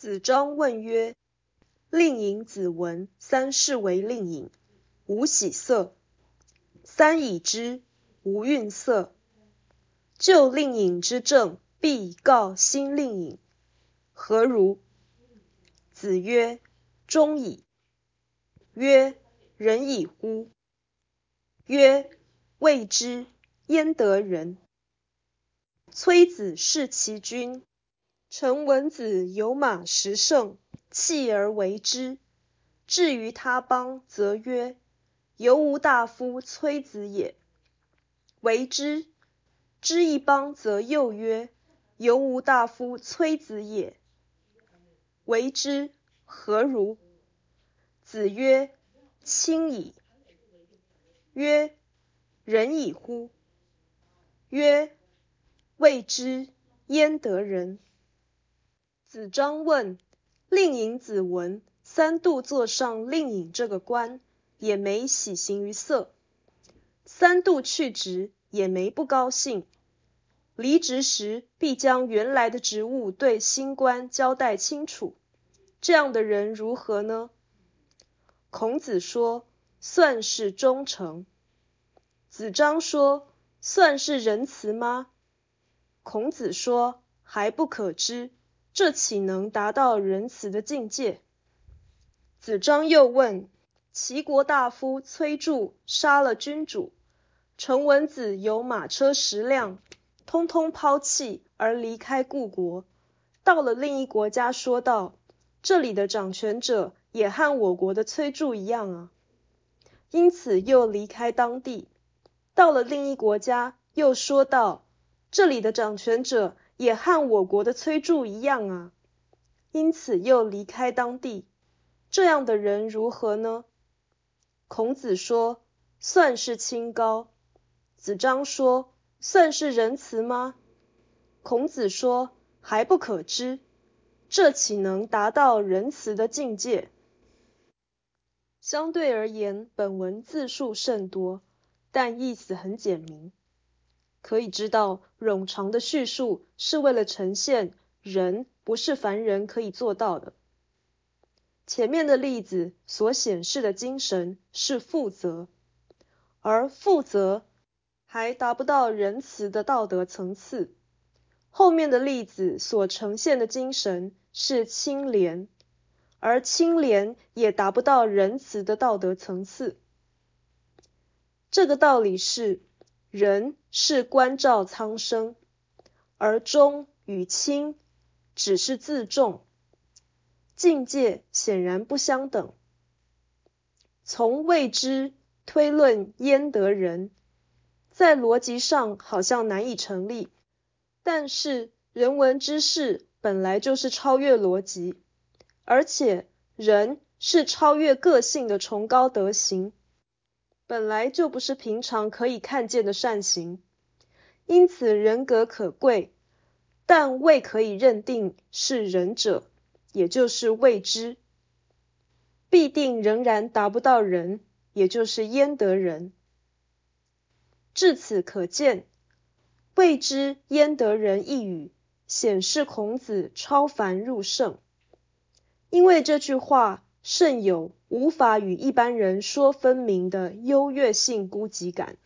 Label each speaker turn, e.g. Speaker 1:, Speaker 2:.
Speaker 1: 子张问曰：“令尹子文三世为令尹，无喜色。三已之，无愠色。就令尹之政，必告新令尹，何如？”子曰：“忠矣。”曰：“仁矣乎？”曰：“未之，焉得仁？”崔子弑其君。陈文子有马十乘，弃而为之。至于他邦，则曰：“犹吾大夫崔子也。”为之。知一邦，则又曰：“犹吾大夫崔子也。”为之。何如？子曰：“亲矣。”曰：“仁矣乎？”曰：“未之，焉得仁？”子张问：令尹子文三度坐上令尹这个官，也没喜形于色；三度去职，也没不高兴。离职时，必将原来的职务对新官交代清楚。这样的人如何呢？孔子说：“算是忠诚。”子张说：“算是仁慈吗？”孔子说：“还不可知。”这岂能达到仁慈的境界？子张又问：齐国大夫崔杼杀了君主，陈文子有马车十辆，通通抛弃而离开故国，到了另一国家，说道：这里的掌权者也和我国的崔杼一样啊，因此又离开当地，到了另一国家，又说道：这里的掌权者。也和我国的崔杼一样啊，因此又离开当地。这样的人如何呢？孔子说：“算是清高。”子张说：“算是仁慈吗？”孔子说：“还不可知。”这岂能达到仁慈的境界？相对而言，本文字数甚多，但意思很简明。可以知道，冗长的叙述是为了呈现人不是凡人可以做到的。前面的例子所显示的精神是负责，而负责还达不到仁慈的道德层次。后面的例子所呈现的精神是清廉，而清廉也达不到仁慈的道德层次。这个道理是。仁是关照苍生，而忠与亲只是自重，境界显然不相等。从未知推论焉得仁，在逻辑上好像难以成立。但是人文之事本来就是超越逻辑，而且仁是超越个性的崇高德行。本来就不是平常可以看见的善行，因此人格可贵，但未可以认定是仁者，也就是未知，必定仍然达不到仁，也就是焉得仁。至此可见，未知焉得仁一语，显示孔子超凡入圣，因为这句话。甚有无法与一般人说分明的优越性孤寂感。